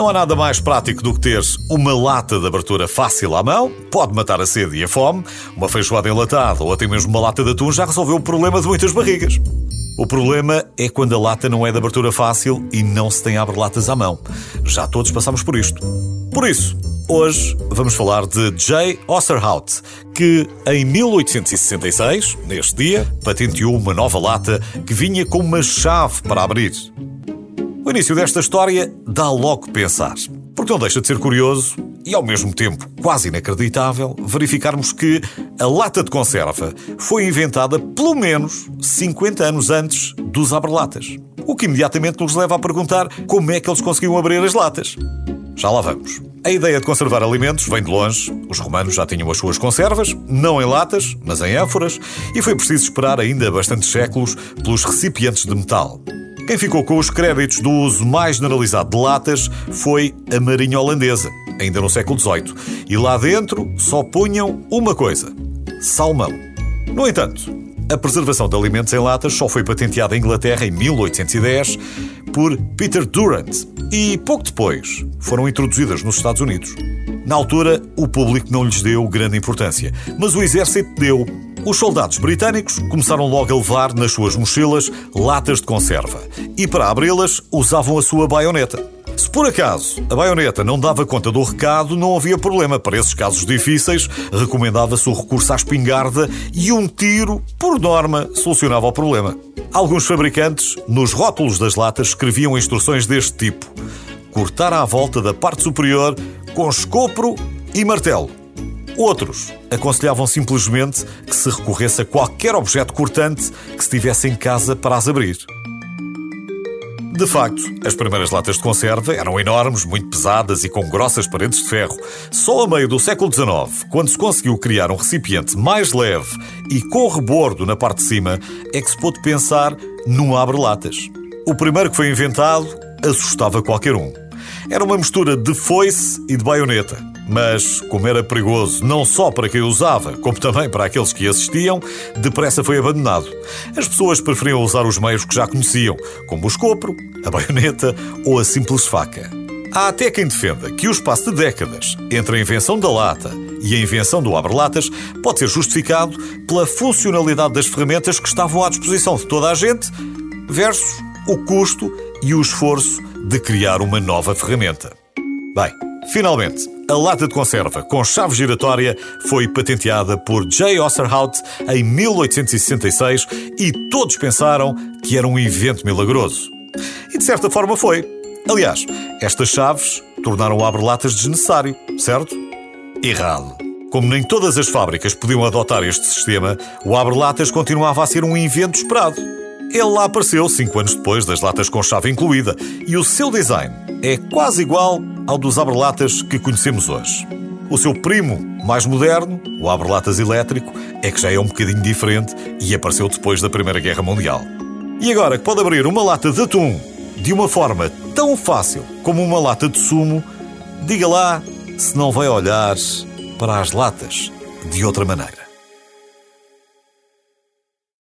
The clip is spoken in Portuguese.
Não há nada mais prático do que ter uma lata de abertura fácil à mão, pode matar a sede e a fome, uma feijoada enlatada ou até mesmo uma lata de atum já resolveu o problema de muitas barrigas. O problema é quando a lata não é de abertura fácil e não se tem abre-latas à mão. Já todos passamos por isto. Por isso, hoje vamos falar de J. Osterhout, que em 1866, neste dia, patenteou uma nova lata que vinha com uma chave para abrir. O início desta história dá logo pensar, porque não deixa de ser curioso e, ao mesmo tempo, quase inacreditável verificarmos que a lata de conserva foi inventada pelo menos 50 anos antes dos abre-latas. O que imediatamente nos leva a perguntar como é que eles conseguiam abrir as latas. Já lá vamos. A ideia de conservar alimentos vem de longe. Os romanos já tinham as suas conservas, não em latas, mas em ânforas, e foi preciso esperar ainda bastantes séculos pelos recipientes de metal. Quem ficou com os créditos do uso mais generalizado de latas foi a Marinha Holandesa, ainda no século XVIII. E lá dentro só punham uma coisa: salmão. No entanto, a preservação de alimentos em latas só foi patenteada em Inglaterra em 1810 por Peter Durant e pouco depois foram introduzidas nos Estados Unidos. Na altura, o público não lhes deu grande importância, mas o exército deu. Os soldados britânicos começaram logo a levar nas suas mochilas latas de conserva e para abri-las usavam a sua baioneta. Se por acaso a baioneta não dava conta do recado, não havia problema. Para esses casos difíceis, recomendava-se o recurso à espingarda e um tiro, por norma, solucionava o problema. Alguns fabricantes, nos rótulos das latas, escreviam instruções deste tipo: cortar à volta da parte superior com escopro e martelo. Outros aconselhavam simplesmente que se recorresse a qualquer objeto cortante que se tivesse em casa para as abrir. De facto, as primeiras latas de conserva eram enormes, muito pesadas e com grossas paredes de ferro. Só a meio do século XIX, quando se conseguiu criar um recipiente mais leve e com rebordo na parte de cima, é que se pôde pensar num abre-latas. O primeiro que foi inventado assustava qualquer um. Era uma mistura de foice e de baioneta. Mas, como era perigoso não só para quem usava, como também para aqueles que assistiam, depressa foi abandonado. As pessoas preferiam usar os meios que já conheciam, como o escopro, a baioneta ou a simples faca. Há até quem defenda que o espaço de décadas entre a invenção da lata e a invenção do abre-latas pode ser justificado pela funcionalidade das ferramentas que estavam à disposição de toda a gente versus o custo e o esforço de criar uma nova ferramenta. Bem, finalmente, a lata de conserva com chave giratória foi patenteada por J. Osterhout em 1866 e todos pensaram que era um invento milagroso. E de certa forma foi. Aliás, estas chaves tornaram o abre-latas desnecessário, certo? Errado. Como nem todas as fábricas podiam adotar este sistema, o abre-latas continuava a ser um invento esperado. Ele lá apareceu cinco anos depois das latas com chave incluída e o seu design é quase igual ao dos abre-latas que conhecemos hoje. O seu primo, mais moderno, o abre-latas elétrico, é que já é um bocadinho diferente e apareceu depois da Primeira Guerra Mundial. E agora que pode abrir uma lata de atum de uma forma tão fácil como uma lata de sumo, diga lá se não vai olhar para as latas de outra maneira.